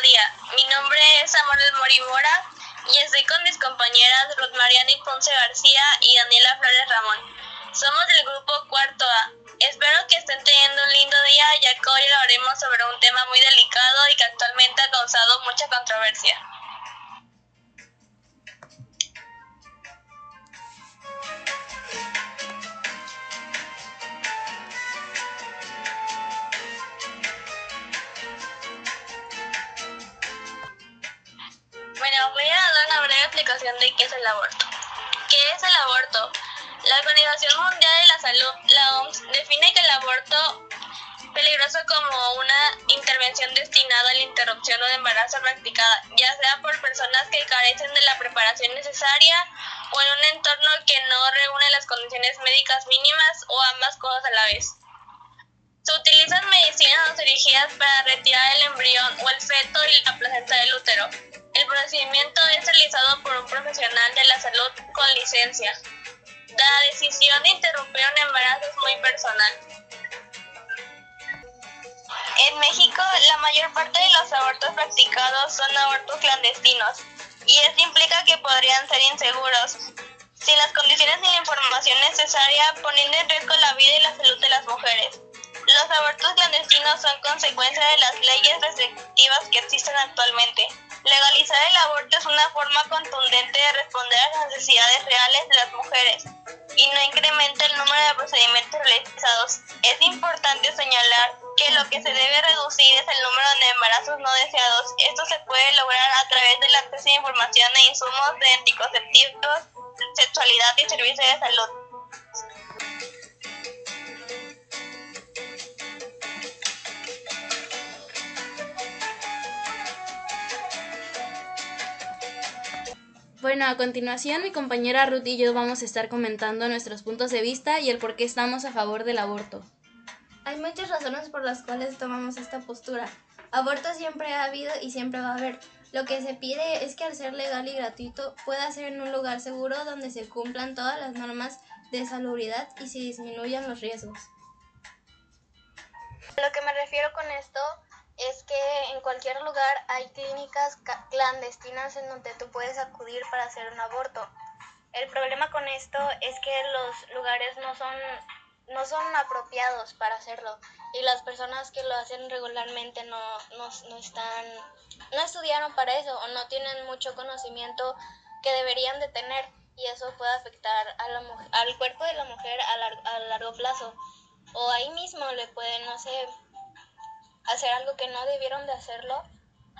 día. Mi nombre es Samuel Morimora y estoy con mis compañeras Ruth Mariani Ponce García y Daniela Flores Ramón. Somos del grupo Cuarto A. Espero que estén teniendo un lindo día ya que hoy hablaremos sobre un tema muy delicado y que actualmente ha causado mucha controversia. De qué es el aborto. ¿Qué es el aborto? La Organización Mundial de la Salud, la OMS, define que el aborto peligroso como una intervención destinada a la interrupción o de embarazo practicada, ya sea por personas que carecen de la preparación necesaria o en un entorno que no reúne las condiciones médicas mínimas o ambas cosas a la vez. Se utilizan medicinas dirigidas para retirar el embrión o el feto y la placenta del útero. El procedimiento es realizado por un profesional de la salud con licencia. La decisión de interrumpir un embarazo es muy personal. En México, la mayor parte de los abortos practicados son abortos clandestinos, y esto implica que podrían ser inseguros, sin las condiciones ni la información necesaria, poniendo en riesgo la vida y la salud de las mujeres. Los abortos clandestinos son consecuencia de las leyes restrictivas que existen actualmente. Legalizar el aborto es una forma contundente de responder a las necesidades reales de las mujeres y no incrementa el número de procedimientos realizados. Es importante señalar que lo que se debe reducir es el número de embarazos no deseados. Esto se puede lograr a través del acceso a información e insumos de anticonceptivos, sexualidad y servicios de salud. Bueno, a continuación mi compañera Ruth y yo vamos a estar comentando nuestros puntos de vista y el por qué estamos a favor del aborto. Hay muchas razones por las cuales tomamos esta postura. Aborto siempre ha habido y siempre va a haber. Lo que se pide es que al ser legal y gratuito pueda ser en un lugar seguro donde se cumplan todas las normas de salubridad y se disminuyan los riesgos. Lo que me refiero con esto es que en cualquier lugar hay clínicas clandestinas en donde tú puedes acudir para hacer un aborto. El problema con esto es que los lugares no son, no son apropiados para hacerlo y las personas que lo hacen regularmente no, no, no, están, no estudiaron para eso o no tienen mucho conocimiento que deberían de tener y eso puede afectar a la, al cuerpo de la mujer a, a largo plazo. O ahí mismo le pueden, no sé, hacer algo que no debieron de hacerlo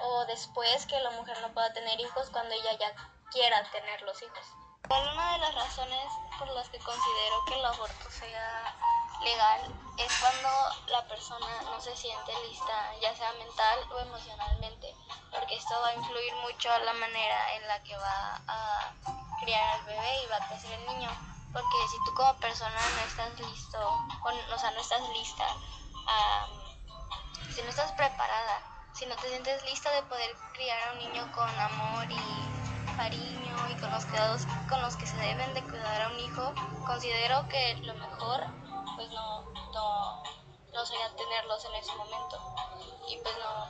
o después que la mujer no pueda tener hijos cuando ella ya quiera tener los hijos. Una de las razones por las que considero que el aborto sea legal es cuando la persona no se siente lista, ya sea mental o emocionalmente, porque esto va a influir mucho a la manera en la que va a criar al bebé y va a crecer el niño. Porque si tú como persona no estás listo, o, sea, no estás lista a si no estás preparada, si no te sientes lista de poder criar a un niño con amor y cariño y con los cuidados con los que se deben de cuidar a un hijo, considero que lo mejor pues no, no, no sería tenerlos en ese momento. Y pues no,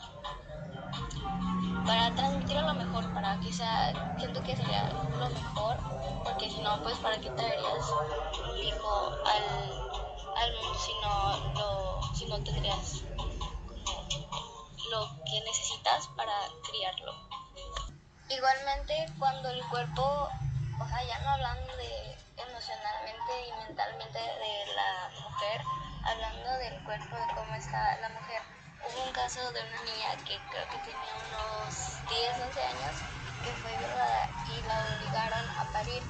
para transmitir lo mejor, para quizá, siento que sería lo mejor, porque si no, pues para qué traerías un hijo al, al mundo si no, lo, si no tendrías lo que necesitas para criarlo. Igualmente, cuando el cuerpo, o sea, ya no hablando de emocionalmente y mentalmente de la mujer, hablando del cuerpo, de cómo está la mujer. Hubo un caso de una niña que creo que tenía unos 10, 11 años, que fue violada y la obligaron a parir.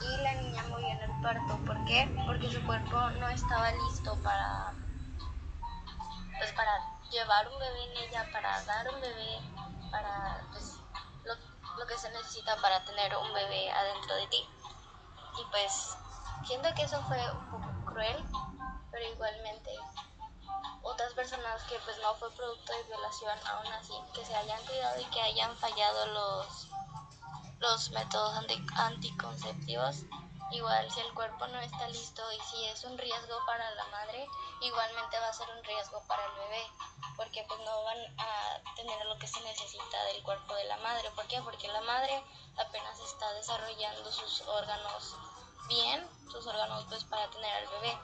Y la niña murió en el parto. ¿Por qué? Porque su cuerpo no estaba listo para, pues para llevar un bebé en ella, para dar un bebé, para pues, lo, lo que se necesita para tener un bebé adentro de ti. Y pues siento que eso fue un poco cruel, pero igualmente otras personas que pues no fue producto de violación aún así, que se hayan cuidado y que hayan fallado los, los métodos anticonceptivos, igual si el cuerpo no está listo y si es un riesgo para la madre, igualmente va a ser un riesgo para el bebé. Porque pues no van a tener lo que se necesita del cuerpo de la madre. ¿Por qué? Porque la madre apenas está desarrollando sus órganos bien, sus órganos pues para tener al bebé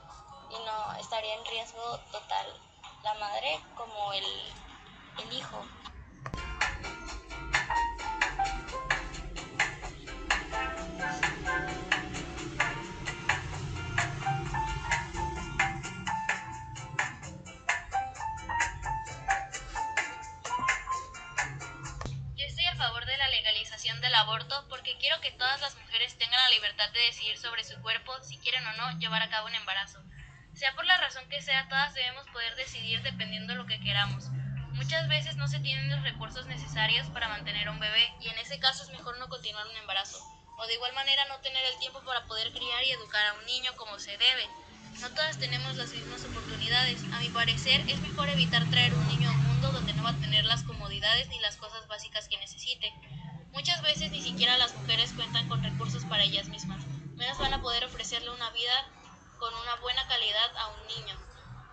y no estaría en riesgo total la madre como el, el hijo. Aborto porque quiero que todas las mujeres tengan la libertad de decidir sobre su cuerpo si quieren o no llevar a cabo un embarazo. Sea por la razón que sea, todas debemos poder decidir dependiendo de lo que queramos. Muchas veces no se tienen los recursos necesarios para mantener un bebé y en ese caso es mejor no continuar un embarazo. O de igual manera no tener el tiempo para poder criar y educar a un niño como se debe. No todas tenemos las mismas oportunidades. A mi parecer es mejor evitar traer un niño a un mundo donde no va a tener las comodidades ni las cosas básicas que necesite. Muchas veces ni siquiera las mujeres cuentan con recursos para ellas mismas, menos van a poder ofrecerle una vida con una buena calidad a un niño.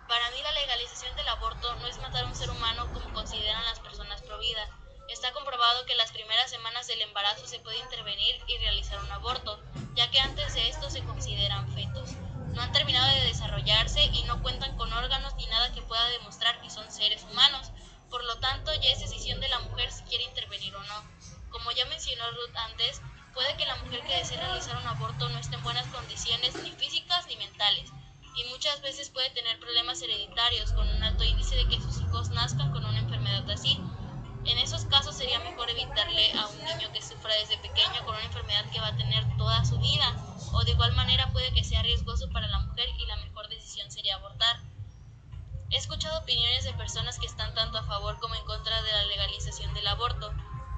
Para mí la legalización del aborto no es matar a un ser humano como consideran las personas pro vida. Está comprobado que las primeras semanas del embarazo se puede intervenir y realizar un aborto, ya que antes de esto se consideran fetos. No han terminado de desarrollarse y no cuentan con órganos ni nada que pueda demostrar que son seres humanos. Por lo tanto, ya es decisión de la mujer si quiere intervenir o no. Como ya mencionó Ruth antes, puede que la mujer que desee realizar un aborto no esté en buenas condiciones ni físicas ni mentales, y muchas veces puede tener problemas hereditarios con un alto índice de que sus hijos nazcan con una enfermedad así. En esos casos sería mejor evitarle a un niño que sufra desde pequeño con una enfermedad que va a tener toda su vida, o de igual manera puede que sea riesgoso para la mujer y la mejor decisión sería abortar. He escuchado opiniones de personas que están tanto a favor como en contra de la legalización del aborto,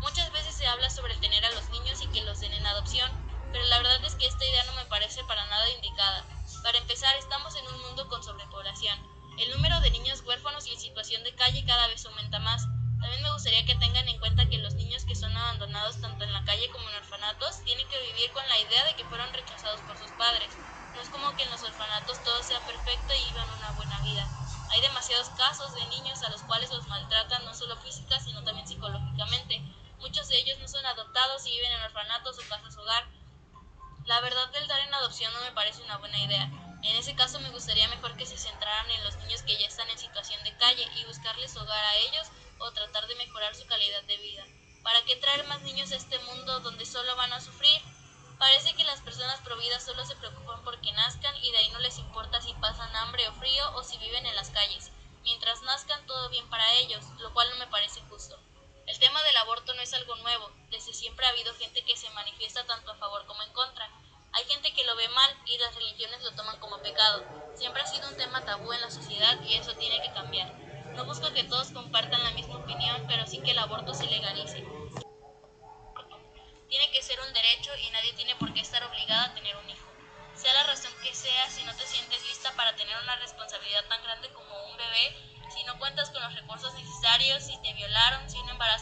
Muchas veces se habla sobre tener a los niños y que los den en adopción, pero la verdad es que esta idea no me parece para nada indicada. Para empezar, estamos en un mundo con sobrepoblación. El número de niños huérfanos y en situación de calle cada vez aumenta más. También me gustaría que tengan en cuenta que los niños que son abandonados tanto en la calle como en orfanatos tienen que vivir con la idea de que fueron rechazados por sus padres. No es como que en los orfanatos todo sea perfecto y vivan una buena vida. Hay demasiados casos de niños a los cuales los maltratan no solo física sino también psicológicamente. Muchos de ellos no son adoptados y viven en orfanatos o casas hogar. La verdad del dar en adopción no me parece una buena idea. En ese caso me gustaría mejor que se centraran en los niños que ya están en situación de calle y buscarles hogar a ellos o tratar de mejorar su calidad de vida. ¿Para qué traer más niños a este mundo donde solo van a sufrir? Parece que las personas providas solo se preocupan porque nazcan y de ahí no les importa si pasan hambre o frío o si viven en las calles. Mientras nazcan todo bien para ellos, lo cual no me parece justo. El tema del aborto no es algo nuevo, desde siempre ha habido gente que se manifiesta tanto a favor como en contra. Hay gente que lo ve mal y las religiones lo toman como pecado. Siempre ha sido un tema tabú en la sociedad y eso tiene que cambiar. No busco que todos compartan la misma opinión, pero sí que el aborto se legalice. Tiene que ser un derecho y nadie tiene por qué estar obligado a tener un hijo. Sea la razón que sea, si no te sientes lista para tener una responsabilidad tan grande como un bebé, si no cuentas con los recursos necesarios, si te violaron, si un embarazo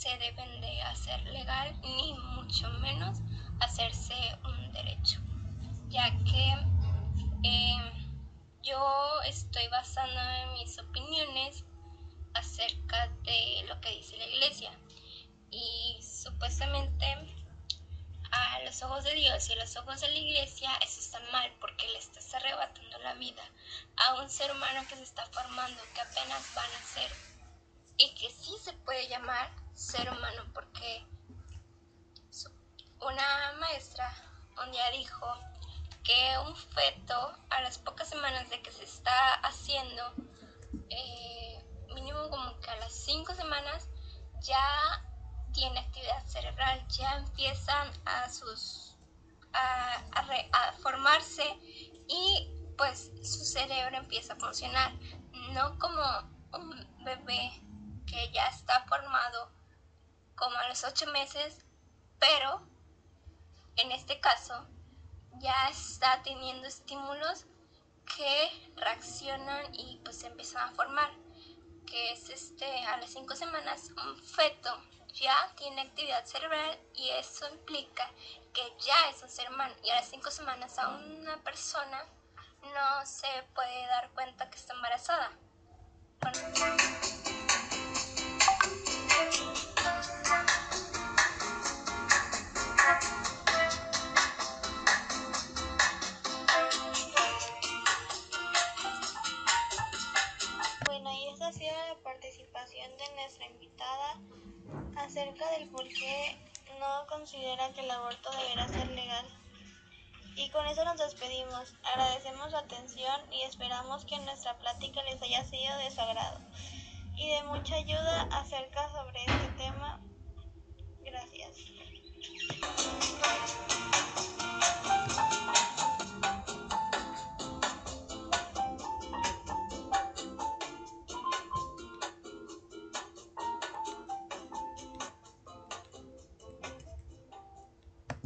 se deben de hacer legal ni mucho menos hacerse un derecho, ya que em, yo estoy basando en mis opiniones acerca de lo que dice la iglesia. Y supuestamente los ojos de Dios y a los ojos de la iglesia eso está mal porque le estás arrebatando la vida a un ser humano que se está formando, que apenas van a ser y que sí se puede llamar ser humano porque una maestra un día dijo que un feto a las pocas semanas de que se está haciendo, eh, mínimo como que a las cinco semanas, ya tiene actividad cerebral, ya empiezan a sus a, a, formarse y pues su cerebro empieza a funcionar, no como un bebé que ya está formado como a los ocho meses, pero en este caso ya está teniendo estímulos que reaccionan y pues se empiezan a formar, que es este a las cinco semanas un feto ya tiene actividad cerebral y eso implica que ya es un ser humano y a las cinco semanas a una persona no se puede dar cuenta que está embarazada. acerca del por qué no considera que el aborto deberá ser legal. Y con eso nos despedimos. Agradecemos su atención y esperamos que nuestra plática les haya sido de su agrado y de mucha ayuda acerca sobre este tema. Gracias.